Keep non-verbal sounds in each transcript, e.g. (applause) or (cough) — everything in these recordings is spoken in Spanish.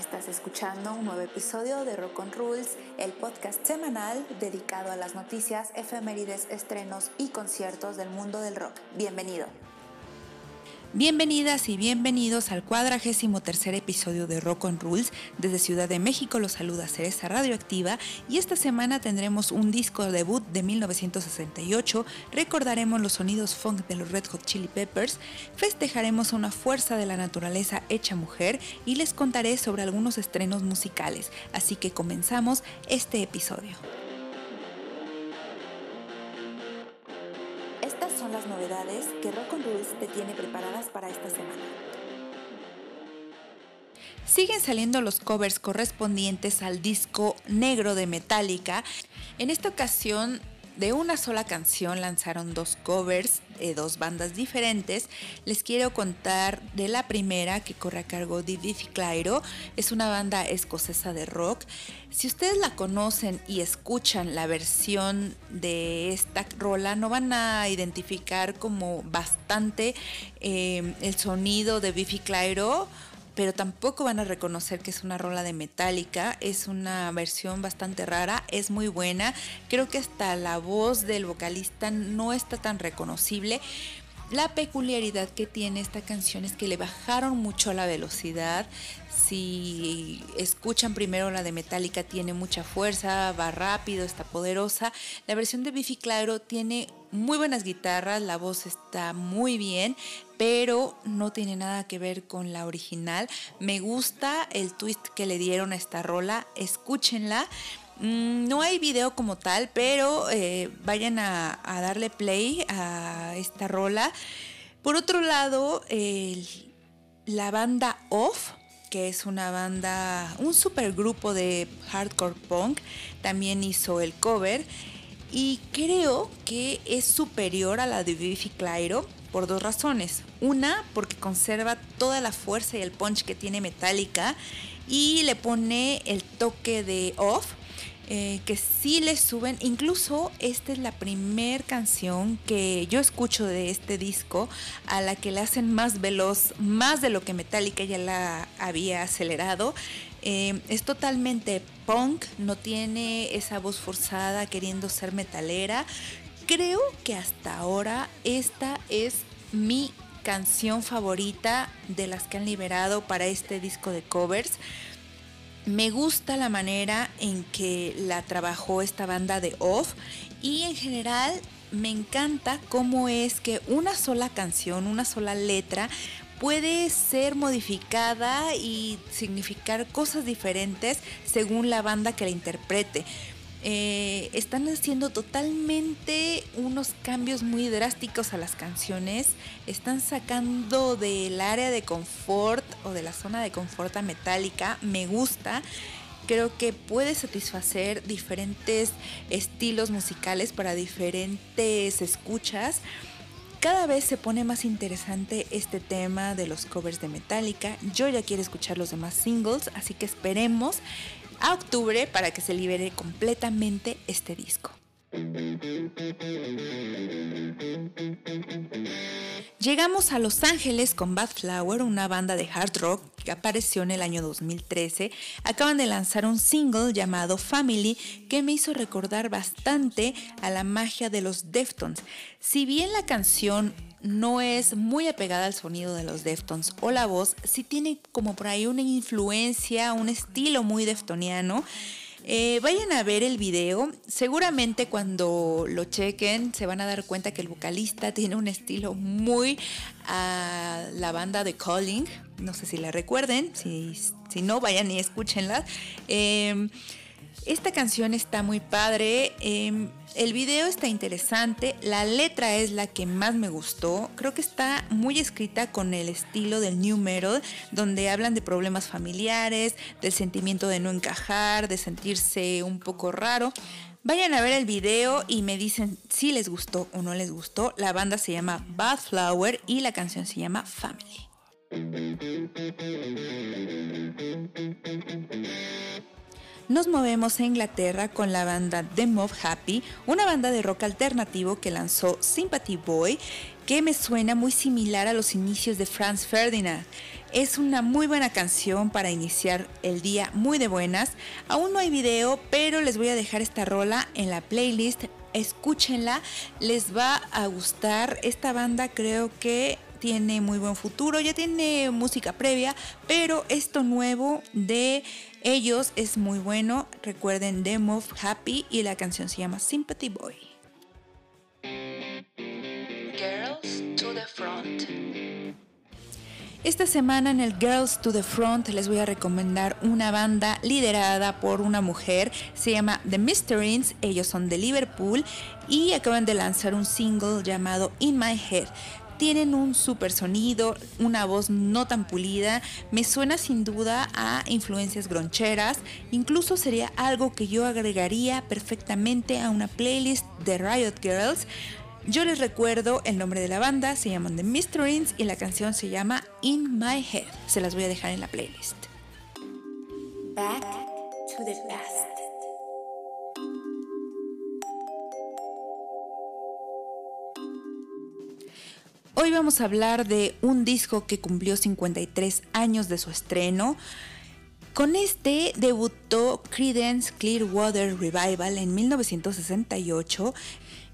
Estás escuchando un nuevo episodio de Rock on Rules, el podcast semanal dedicado a las noticias, efemérides, estrenos y conciertos del mundo del rock. Bienvenido. Bienvenidas y bienvenidos al cuadragésimo tercer episodio de Rock on Rules. Desde Ciudad de México los saluda Cereza Radioactiva y esta semana tendremos un disco debut de 1968, recordaremos los sonidos funk de los Red Hot Chili Peppers, festejaremos una fuerza de la naturaleza hecha mujer y les contaré sobre algunos estrenos musicales. Así que comenzamos este episodio. Te tiene preparadas para esta semana. Siguen saliendo los covers correspondientes al disco negro de Metallica. En esta ocasión de una sola canción lanzaron dos covers de dos bandas diferentes. Les quiero contar de la primera que corre a cargo de Diffie Clyro. Es una banda escocesa de rock. Si ustedes la conocen y escuchan la versión de esta rola, no van a identificar como bastante eh, el sonido de Biffy Clyro pero tampoco van a reconocer que es una rola de Metallica, es una versión bastante rara, es muy buena, creo que hasta la voz del vocalista no está tan reconocible. La peculiaridad que tiene esta canción es que le bajaron mucho la velocidad. Si escuchan primero la de Metallica tiene mucha fuerza, va rápido, está poderosa. La versión de Biffy Clyro tiene muy buenas guitarras, la voz está muy bien, pero no tiene nada que ver con la original. Me gusta el twist que le dieron a esta rola, escúchenla. Mm, no hay video como tal, pero eh, vayan a, darle play a esta rola. Por otro lado, la banda Off, que es una banda, un supergrupo de hardcore punk, también hizo el cover y creo que es superior a la de Biffy Clyro por dos razones. Una, porque conserva toda la fuerza y el punch que tiene Metallica y le pone el toque de off. Eh, que sí le suben, incluso esta es la primer canción que yo escucho de este disco a la que le hacen más veloz, más de lo que Metallica ya la había acelerado. Eh, es totalmente punk, no tiene esa voz forzada queriendo ser metalera. Creo que hasta ahora esta es mi canción favorita de las que han liberado para este disco de covers. Me gusta la manera en que la trabajó esta banda de Off y en general me encanta cómo es que una sola canción, una sola letra puede ser modificada y significar cosas diferentes según la banda que la interprete. Eh, están haciendo totalmente unos cambios muy drásticos a las canciones. Están sacando del área de confort o de la zona de confort a metálica. Me gusta. Creo que puede satisfacer diferentes estilos musicales para diferentes escuchas. Cada vez se pone más interesante este tema de los covers de Metallica. Yo ya quiero escuchar los demás singles, así que esperemos a octubre para que se libere completamente este disco. Llegamos a Los Ángeles con Bad Flower, una banda de hard rock que apareció en el año 2013. Acaban de lanzar un single llamado Family que me hizo recordar bastante a la magia de los Deftones. Si bien la canción no es muy apegada al sonido de los Deftones o la voz, sí tiene como por ahí una influencia, un estilo muy deftoniano. Eh, vayan a ver el video. Seguramente cuando lo chequen se van a dar cuenta que el vocalista tiene un estilo muy a la banda de Calling. No sé si la recuerden. Si, no, vayan y escúchenla. Eh, esta canción está muy padre. Em, el video está interesante. La letra es la que más me gustó. Creo que está muy escrita con el estilo del new metal, donde hablan de problemas familiares, del sentimiento de no encajar, de sentirse un poco raro. Vayan a ver el video y me dicen si les gustó o no les gustó. La banda se llama Bad Flower y la canción se llama Family. Nos movemos a Inglaterra con la banda The Mob Happy, una banda de rock alternativo que lanzó Sympathy Boy, que me suena muy similar a los inicios de Franz Ferdinand. Es una muy buena canción para iniciar el día muy de buenas. Aún no hay video, pero les voy a dejar esta rola en la playlist. Escúchenla, les va a gustar. Esta banda creo que tiene muy buen futuro, ya tiene música previa, pero esto nuevo de ellos es muy bueno. Recuerden Demo Happy y la canción se llama Sympathy Boy. Girls to the Front. Esta semana en el Girls to the Front les voy a recomendar una banda liderada por una mujer, se llama The Mysterines, ellos son de Liverpool y acaban de lanzar un single llamado In My Head tienen un super sonido, una voz no tan pulida, me suena sin duda a influencias groncheras, incluso sería algo que yo agregaría perfectamente a una playlist de Riot Girls. Yo les recuerdo el nombre de la banda, se llaman The Mysterines y la canción se llama In My Head. Se las voy a dejar en la playlist. Back to the past. Hoy vamos a hablar de un disco que cumplió 53 años de su estreno. Con este debutó Creedence Clearwater Revival en 1968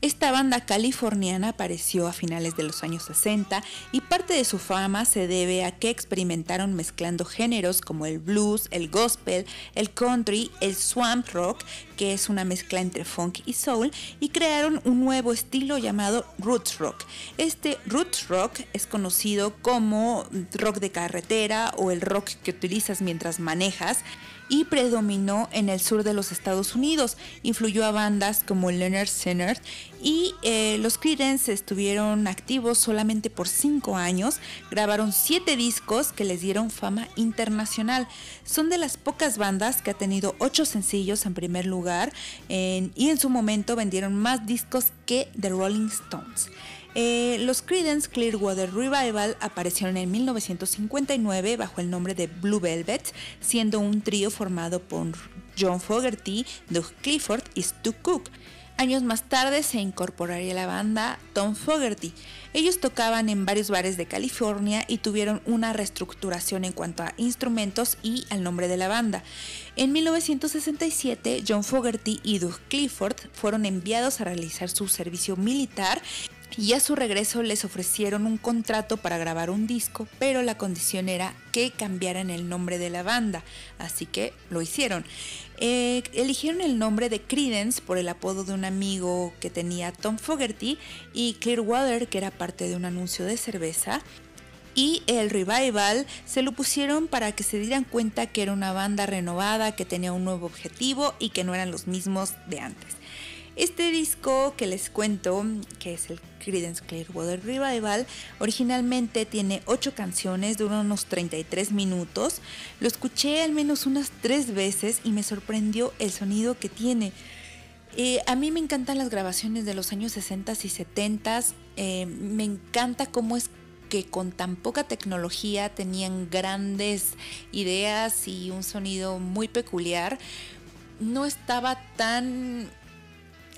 esta banda californiana apareció a finales de los años 60 y parte de su fama se debe a que experimentaron mezclando géneros como el blues, el gospel, el country, el swamp rock, que es una mezcla entre funk y soul, y crearon un nuevo estilo llamado roots rock. Este roots rock es conocido como rock de carretera o el rock que utilizas mientras manejas y predominó en el sur de los Estados Unidos. Influyó a bandas como Leonard Skinner y eh, los Creedence estuvieron activos solamente por cinco años. Grabaron siete discos que les dieron fama internacional. Son de las pocas bandas que ha tenido ocho sencillos en primer lugar y en su momento vendieron más discos que The Rolling Stones. Eh, los Creedence Clearwater Revival aparecieron en 1959 bajo el nombre de Blue Velvet, siendo un trío formado por John Fogerty, Doug Clifford y Stu Cook. Años más tarde se incorporaría la banda Tom Fogerty. Ellos tocaban en varios bares de California y tuvieron una reestructuración en cuanto a instrumentos y al nombre de la banda. En 1967, John Fogerty y Doug Clifford fueron enviados a realizar su servicio militar y a su regreso les ofrecieron un contrato para grabar un disco, pero la condición era que cambiaran el nombre de la banda, así que lo hicieron. Eh, eligieron el nombre de Credence por el apodo de un amigo que tenía Tom Fogerty y Clearwater, que era parte de un anuncio de cerveza. Y el revival se lo pusieron para que se dieran cuenta que era una banda renovada, que tenía un nuevo objetivo y que no eran los mismos de antes. Este disco que les cuento, que es el Creedence Clearwater Revival, originalmente tiene 8 canciones, dura unos 33 minutos. Lo escuché al menos unas 3 veces y me sorprendió el sonido que tiene. Eh, a mí me encantan las grabaciones de los años 60 y 70. Eh, me encanta cómo es que con tan poca tecnología tenían grandes ideas y un sonido muy peculiar. No estaba tan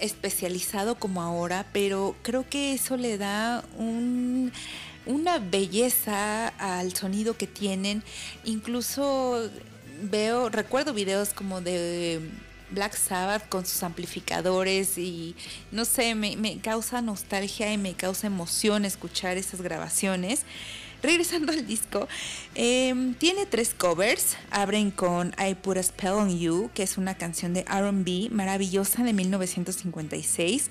especializado como ahora, pero creo que eso le da una belleza al sonido que tienen. Incluso veo, recuerdo videos como de Black Sabbath con sus amplificadores y no sé, me, me causa nostalgia y me causa emoción escuchar esas grabaciones. (laughs) Regresando al disco, em, tiene tres covers. Abren con I Put a Spell on You, que es una canción de RB maravillosa de 1956.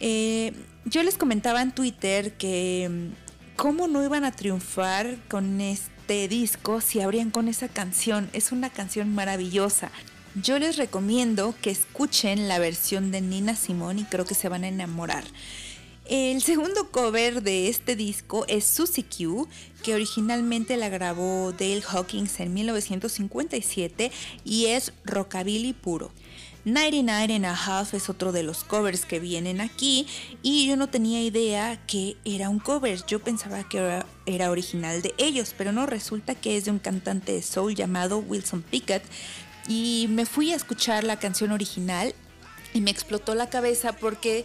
Eh, yo les comentaba en Twitter que em, cómo no iban a triunfar con este disco si abrían con esa canción. Es una canción maravillosa. Yo les recomiendo que escuchen la versión de Nina Simone y creo que se van a enamorar. El segundo cover de este disco es Susie Q, que originalmente la grabó Dale Hawkins en 1957 y es rockabilly puro. 99 and a Half es otro de los covers que vienen aquí y yo no tenía idea que era un cover, yo pensaba que era, era, original de ellos, pero no resulta que es de un cantante de soul llamado Wilson Pickett y me fui a escuchar la canción original y me explotó la cabeza porque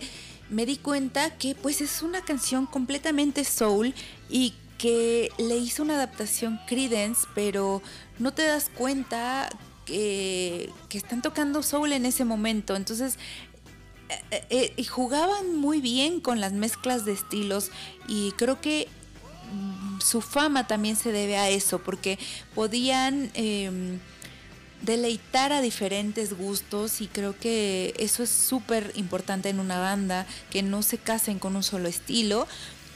me di cuenta que pues es una canción completamente soul y que le hizo una adaptación Credence, pero no te das cuenta que, están tocando soul en ese momento. Entonces eh, eh, y jugaban muy bien con las mezclas de estilos y creo que mm, su fama también se debe a eso, porque podían em, deleitar a diferentes gustos y creo que eso es súper importante en una banda, que no se casen con un solo estilo.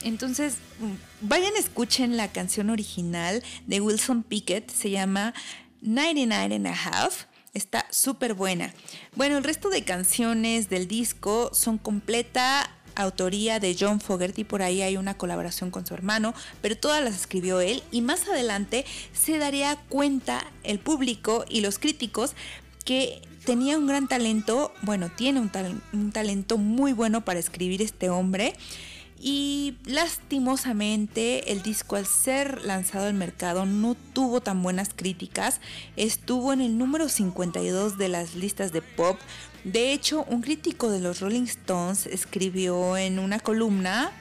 Entonces, mm, vayan, escuchen la canción original de Wilson Pickett, se llama 99 and a Half. Está súper buena. Bueno, el resto de canciones del disco son completa autoría de John Fogerty, por ahí hay una colaboración con su hermano, pero todas las escribió él y más adelante se daría cuenta el público y los críticos que tenía un gran talento, bueno, tiene un, un talento muy bueno para escribir este hombre y lastimosamente el disco al ser lanzado al mercado no tuvo tan buenas críticas, estuvo en el número 52 de las listas de pop. De hecho, un crítico de los Rolling Stones escribió en una columna,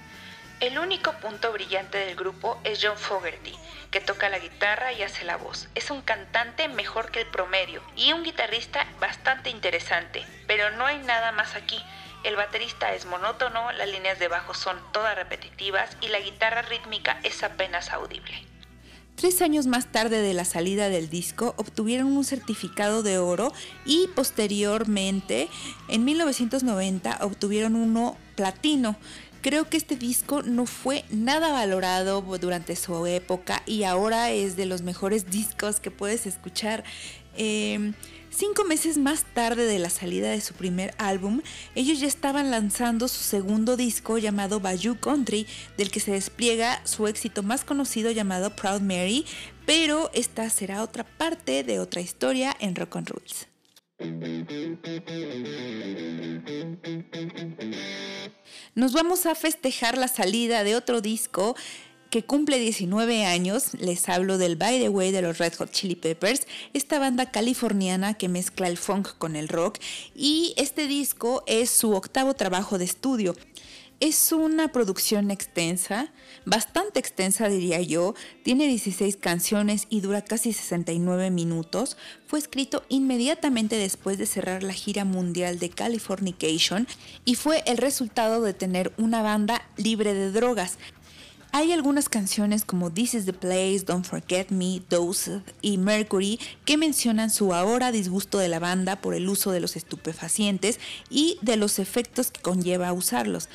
El único punto brillante del grupo es John Fogerty, que toca la guitarra y hace la voz. Es un cantante mejor que el promedio y un guitarrista bastante interesante, pero no hay nada más aquí. El baterista es monótono, las líneas de bajo son todas repetitivas y la guitarra rítmica es apenas audible. Tres años más tarde de la salida del disco, obtuvieron un certificado de oro y posteriormente, en 1990, obtuvieron uno platino. Creo que este disco no fue nada valorado durante su época y ahora es de los mejores discos que puedes escuchar. Em, Cinco meses más tarde de la salida de su primer álbum, ellos ya estaban lanzando su segundo disco llamado Bayou Country, del que se despliega su éxito más conocido llamado Proud Mary, pero esta será otra parte de otra historia en Rock and. Nos vamos a festejar la salida de otro disco que cumple 19 años, les hablo del By the Way de los Red Hot Chili Peppers, esta banda californiana que mezcla el funk con el rock y este disco es su octavo trabajo de estudio. Es una producción extensa, bastante extensa diría yo, tiene 16 canciones y dura casi 69 minutos. Fue escrito inmediatamente después de cerrar la gira mundial de Californication y fue el resultado de tener una banda libre de drogas. Hay algunas canciones como This is the Place, Don't Forget Me, Dose y Mercury que mencionan su ahora disgusto de la banda por el uso de los estupefacientes y de los efectos que conlleva usarlos.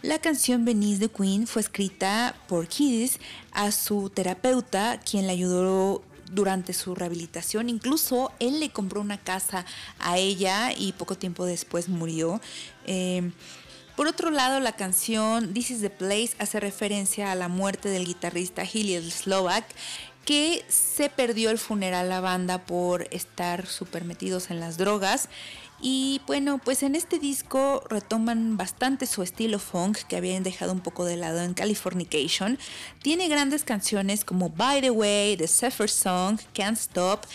La canción Venice the Queen fue escrita por Kiddis a su terapeuta, quien le ayudó durante su rehabilitación. Incluso él le compró una casa a ella y poco tiempo después murió. Eh, por otro lado, la canción This is the Place hace referencia a la muerte del guitarrista Hilliard Slovak, que se perdió el funeral a la banda por estar súper metidos en las drogas. Y bueno, pues en este disco retoman bastante su estilo funk que habían dejado un poco de lado en Californication. Tiene grandes canciones como By the Way, The Zephyr Song, Can't Stop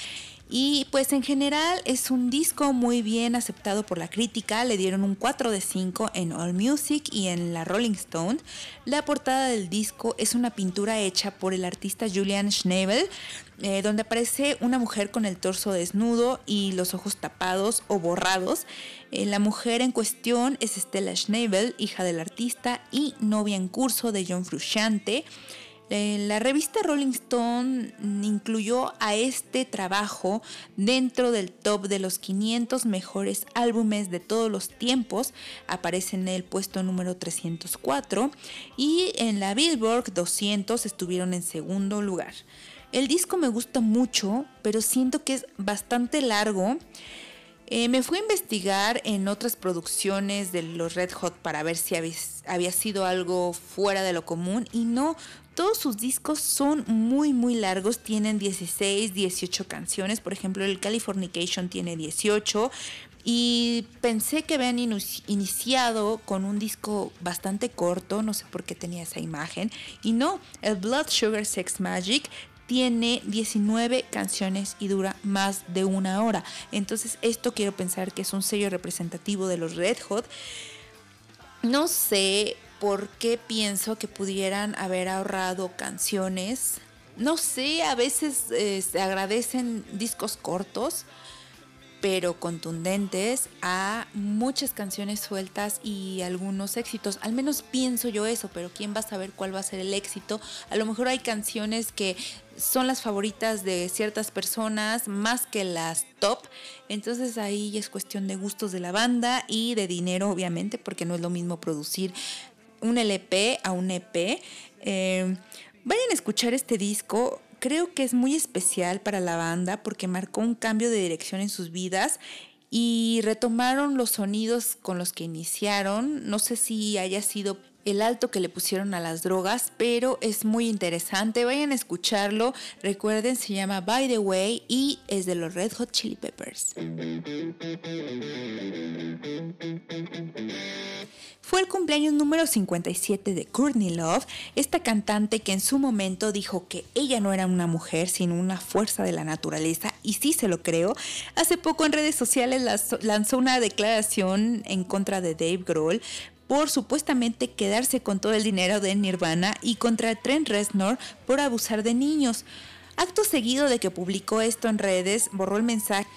y pues en general es un disco muy bien aceptado por la crítica, le dieron un 4 de 5 en All Music y en la Rolling Stone. La portada del disco es una pintura hecha por el artista Julian Schnabel, eh, donde aparece una mujer con el torso desnudo y los ojos tapados o borrados. Eh, la mujer en cuestión es Stella Schnabel, hija del artista y novia en curso de John Frusciante. Eh, la revista Rolling Stone incluyó a este trabajo dentro del top de los 500 mejores álbumes de todos los tiempos. Aparece en el puesto número 304 y en la Billboard 200 estuvieron en segundo lugar. El disco me gusta mucho, pero siento que es bastante largo. Eh, me fui a investigar en otras producciones de los Red Hot para ver si había, sido algo fuera de lo común y no, todos sus discos son muy muy largos, tienen 16, 18 canciones, por ejemplo el Californication tiene 18 y pensé que habían iniciado con un disco bastante corto, no sé por qué tenía esa imagen, y no, el Blood Sugar Sex Magic tiene 19 canciones y dura más de una hora. Entonces esto quiero pensar que es un sello representativo de los Red Hot. No sé por qué pienso que pudieran haber ahorrado canciones. No sé, a veces eh, se agradecen discos cortos pero contundentes a muchas canciones sueltas y algunos éxitos. Al menos pienso yo eso, pero ¿quién va a saber cuál va a ser el éxito? A lo mejor hay canciones que son las favoritas de ciertas personas más que las top. Entonces ahí es cuestión de gustos de la banda y de dinero, obviamente, porque no es lo mismo producir un LP a un EP. Eh, vayan a escuchar este disco creo que es muy especial para la banda porque marcó un cambio de dirección en sus vidas y retomaron los sonidos con los que iniciaron. No sé si haya sido el alto que le pusieron a las drogas, pero es muy interesante. Vayan a escucharlo. Recuerden, se llama By the Way y es de los Red Hot Chili Peppers. Fue el cumpleaños número 57 de Courtney Love, esta cantante que en su momento dijo que ella no era una mujer, sino una fuerza de la naturaleza, y sí se lo creo. Hace poco en redes sociales lanzó una declaración en contra de Dave Grohl por supuestamente quedarse con todo el dinero de Nirvana y contra Trent Reznor por abusar de niños. Acto seguido de que publicó esto en redes, borró el mensaje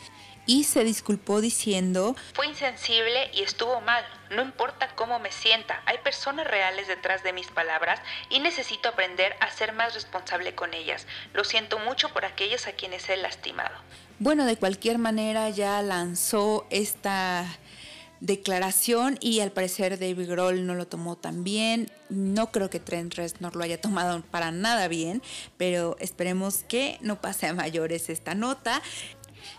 y se disculpó diciendo, Fue insensible y estuvo mal. No importa cómo me sienta, hay personas reales detrás de mis palabras y necesito aprender a ser más responsable con ellas. Lo siento mucho por aquellos a quienes he lastimado. Bueno, de cualquier manera ya lanzó esta declaración y al parecer David Grohl no lo tomó tan bien. No creo que Trent Reznor lo haya tomado para nada bien, pero esperemos que no pase a mayores esta nota.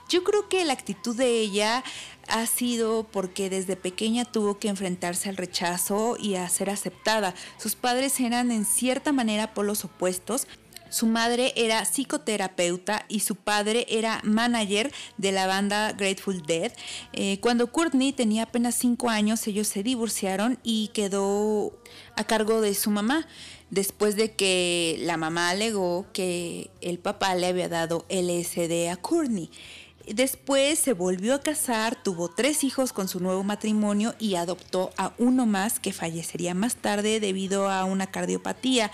Yo creo que la actitud de ella ha sido porque desde pequeña tuvo que enfrentarse al rechazo y a ser aceptada. Sus padres eran en cierta manera polos opuestos. Su madre era psicoterapeuta y su padre era manager de la banda Grateful Dead. Eh, cuando Courtney tenía apenas 5 años, ellos se divorciaron y quedó a cargo de su mamá después de que la mamá alegó que el papá le había dado LSD a Courtney. Después se volvió a casar, tuvo tres hijos con su nuevo matrimonio y adoptó a uno más que fallecería más tarde debido a una cardiopatía.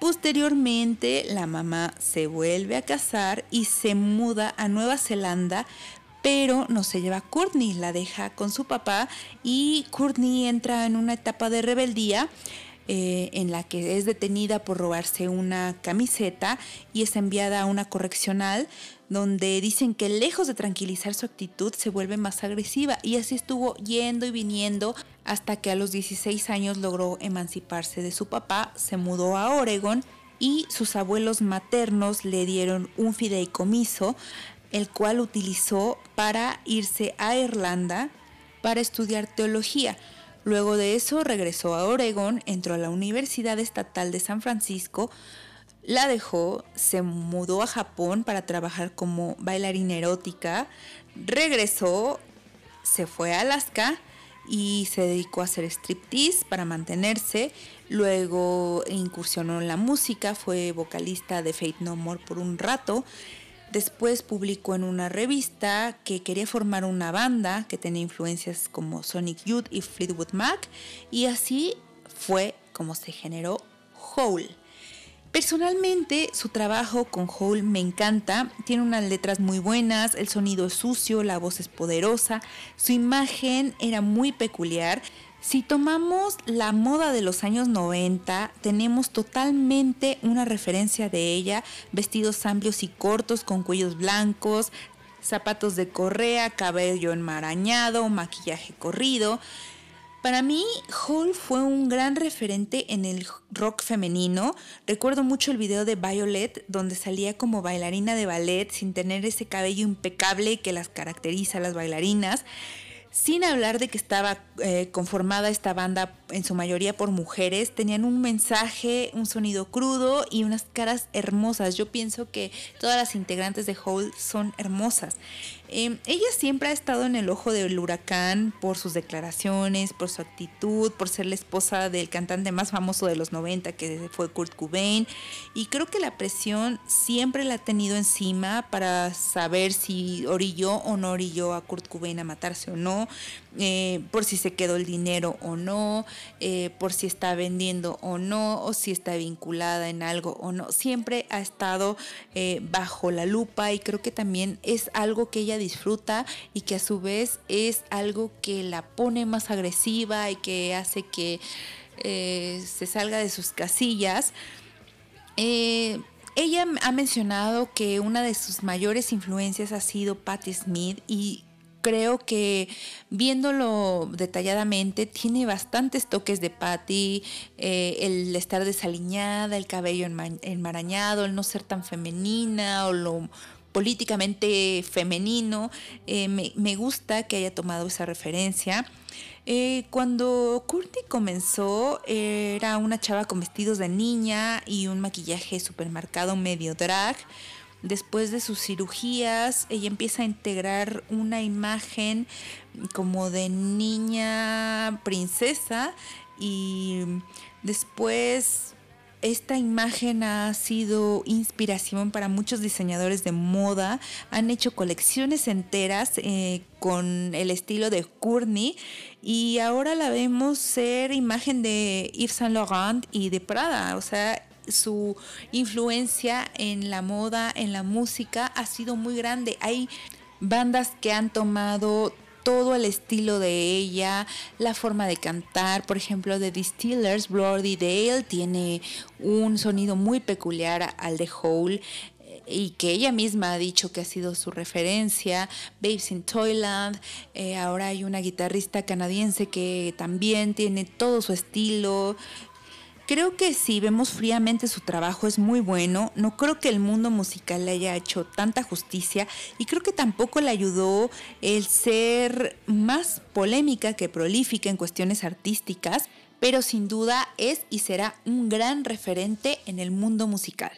Posteriormente, la mamá se vuelve a casar y se muda a Nueva Zelanda, pero no se lleva a Courtney, la deja con su papá y Courtney entra en una etapa de rebeldía. Eh, en la que es detenida por robarse una camiseta y es enviada a una correccional donde dicen que lejos de tranquilizar su actitud se vuelve más agresiva y así estuvo yendo y viniendo hasta que a los 16 años logró emanciparse de su papá, se mudó a Oregon y sus abuelos maternos le dieron un fideicomiso, el cual utilizó para irse a Irlanda para estudiar teología. Luego de eso regresó a Oregon, entró a la Universidad Estatal de San Francisco, la dejó, se mudó a Japón para trabajar como bailarina erótica, regresó, se fue a Alaska y se dedicó a hacer striptease para mantenerse. Luego incursionó en la música, fue vocalista de Fate No More por un rato. Después publicó en una revista que quería formar una banda que tenía influencias como Sonic Youth y Fleetwood Mac y así fue como se generó Hole. Personalmente, su trabajo con Hole me encanta. Tiene unas letras muy buenas, el sonido es sucio, la voz es poderosa, su imagen era muy peculiar. Si tomamos la moda de los años 90, tenemos totalmente una referencia de ella, vestidos amplios y cortos con cuellos blancos, zapatos de correa, cabello enmarañado, maquillaje corrido. Para mí, Hall fue un gran referente en el rock femenino. Recuerdo mucho el video de Violet, donde salía como bailarina de ballet sin tener ese cabello impecable que las caracteriza a las bailarinas. Sin hablar de que estaba eh, conformada esta banda en su mayoría por mujeres, tenían un mensaje, un sonido crudo y unas caras hermosas. Yo pienso que todas las integrantes de Hole son hermosas. Em, ella siempre ha estado en el ojo del huracán por sus declaraciones, por su actitud, por ser la esposa del cantante más famoso de los 90 que fue Kurt Cobain y creo que la presión siempre la ha tenido encima para saber si orilló o no orilló a Kurt Cobain a matarse o no, eh, por si se quedó el dinero o no, eh, por si está vendiendo o no, o si está vinculada en algo o no. Siempre ha estado eh, bajo la lupa y creo que también es algo que ella disfruta y que a su vez es algo que la pone más agresiva y que hace que eh, se salga de sus casillas. Eh, ella ha mencionado que una de sus mayores influencias ha sido Patti Smith y creo que viéndolo detalladamente tiene bastantes toques de Patty, eh, el estar desaliñada, el cabello enmarañado, el no ser tan femenina o lo políticamente femenino. Eh, me, gusta que haya tomado esa referencia. Eh, cuando Courtney comenzó, era una chava con vestidos de niña y un maquillaje supermercado medio drag. Después de sus cirugías, ella empieza a integrar una imagen como de niña princesa y después esta imagen ha sido inspiración para muchos diseñadores de moda. Han hecho colecciones enteras eh, con el estilo de Courtney y ahora la vemos ser imagen de Yves Saint Laurent y de Prada. O sea, su influencia en la moda, en la música ha sido muy grande. Hay bandas que han tomado todo el estilo de ella, la forma de cantar, por ejemplo, de Distillers, Bloody Dale tiene un sonido muy peculiar al de Hole eh, y que ella misma ha dicho que ha sido su referencia, Babes in Toyland, eh, ahora hay una guitarrista canadiense que también tiene todo su estilo, Creo que si vemos fríamente su trabajo es muy bueno, no creo que el mundo musical le haya hecho tanta justicia y creo que tampoco le ayudó el ser más polémica que prolífica en cuestiones artísticas, pero sin duda es y será un gran referente en el mundo musical.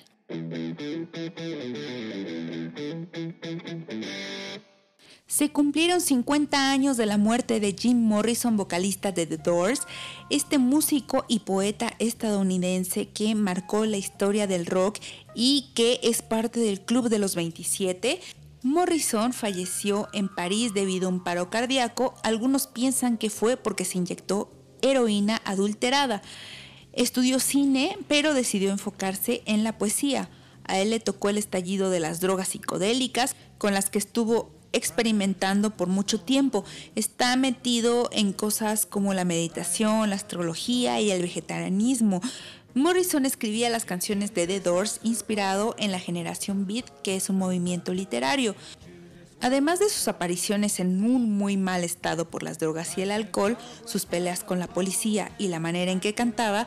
Se cumplieron 50 años de la muerte de Jim Morrison, vocalista de The Doors, este músico y poeta estadounidense que marcó la historia del rock y que es parte del Club de los 27. Morrison falleció en París debido a un paro cardíaco. Algunos piensan que fue porque se inyectó heroína adulterada. Estudió cine, pero decidió enfocarse en la poesía. A él le tocó el estallido de las drogas psicodélicas, con las que estuvo experimentando por mucho tiempo. Está metido en cosas como la meditación, la astrología y el vegetarianismo. Morrison escribía las canciones de The Doors inspirado en la generación Beat, que es un movimiento literario. Además de sus apariciones en un muy mal estado por las drogas y el alcohol, sus peleas con la policía y la manera en que cantaba,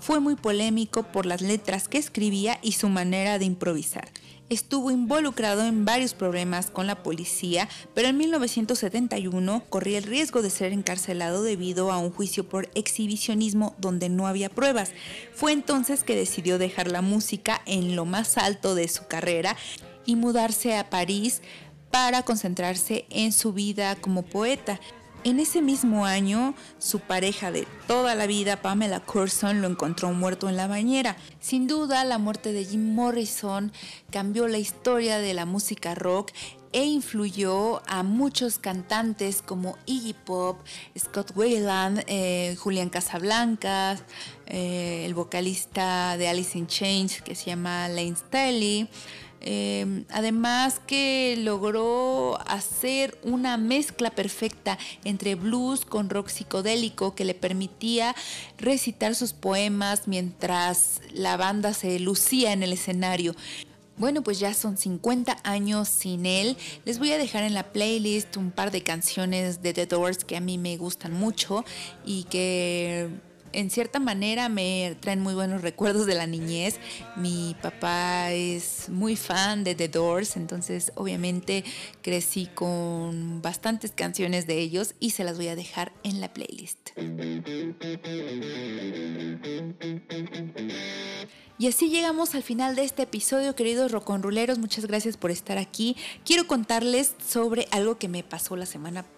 fue muy polémico por las letras que escribía y su manera de improvisar estuvo involucrado en varios problemas con la policía, pero en 1971 corría el riesgo de ser encarcelado debido a un juicio por exhibicionismo donde no había pruebas. Fue entonces que decidió dejar la música en lo más alto de su carrera y mudarse a París para concentrarse en su vida como poeta. En ese mismo año, su pareja de toda la vida, Pamela Curson, lo encontró muerto en la bañera. Sin duda, la muerte de Jim Morrison cambió la historia de la música rock e influyó a muchos cantantes como Iggy Pop, Scott Weiland, eh, Julián Casablancas, eh, el vocalista de Alice in Chains que se llama Lane Staley. Em, además que logró hacer una mezcla perfecta entre blues con rock psicodélico que le permitía recitar sus poemas mientras la banda se lucía en el escenario. Bueno, pues ya son 50 años sin él. Les voy a dejar en la playlist un par de canciones de The Doors que a mí me gustan mucho y que en cierta manera me traen muy buenos recuerdos de la niñez. Mi papá es muy fan de The Doors, entonces obviamente crecí con bastantes canciones de ellos y se las voy a dejar en la playlist. Y así llegamos al final de este episodio, queridos roconruleros. Muchas gracias por estar aquí. Quiero contarles sobre algo que me pasó la semana pasada,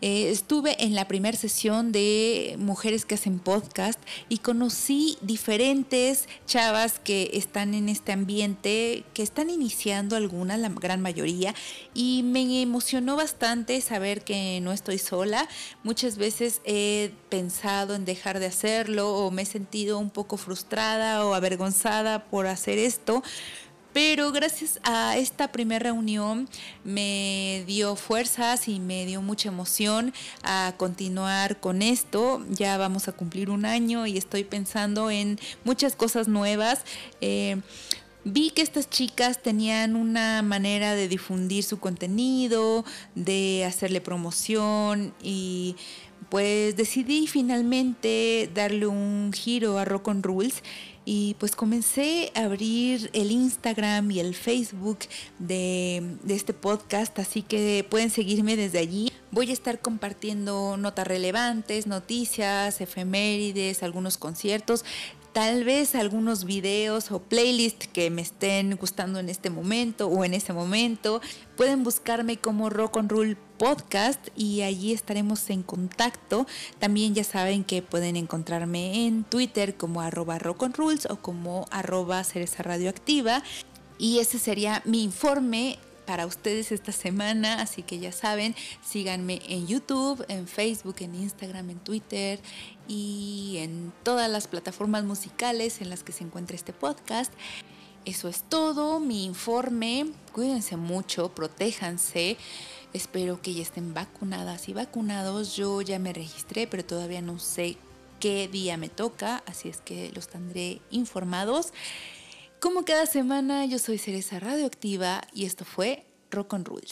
eh, estuve en la primera sesión de Mujeres que hacen podcast y conocí diferentes chavas que están en este ambiente, que están iniciando algunas, la gran mayoría, y me emocionó bastante saber que no estoy sola. Muchas veces he pensado en dejar de hacerlo o me he sentido un poco frustrada o avergonzada por hacer esto pero gracias a esta primera reunión me dio fuerzas y me dio mucha emoción a continuar con esto. Ya vamos a cumplir un año y estoy pensando en muchas cosas nuevas. Eh, vi que estas chicas tenían una manera de difundir su contenido, de hacerle promoción y pues decidí finalmente darle un giro a Rock on Rules y pues comencé a abrir el Instagram y el Facebook de, este podcast, así que pueden seguirme desde allí. Voy a estar compartiendo notas relevantes, noticias, efemérides, algunos conciertos tal vez algunos videos o playlists que me estén gustando en este momento o en ese momento. Pueden buscarme como Rock on Roll Podcast y allí estaremos en contacto. También ya saben que pueden encontrarme en Twitter como arroba rock on rules o como arroba cereza radioactiva. Y ese sería mi informe para ustedes esta semana, así que ya saben, síganme en YouTube, en Facebook, en Instagram, en Twitter y en todas las plataformas musicales en las que se encuentra este podcast. Eso es todo, mi informe. Cuídense mucho, protéjanse. Espero que ya estén vacunadas y vacunados. Yo ya me registré, pero todavía no sé qué día me toca, así es que los tendré informados. Como cada semana, yo soy Cereza Radioactiva y esto fue Rock on Rules.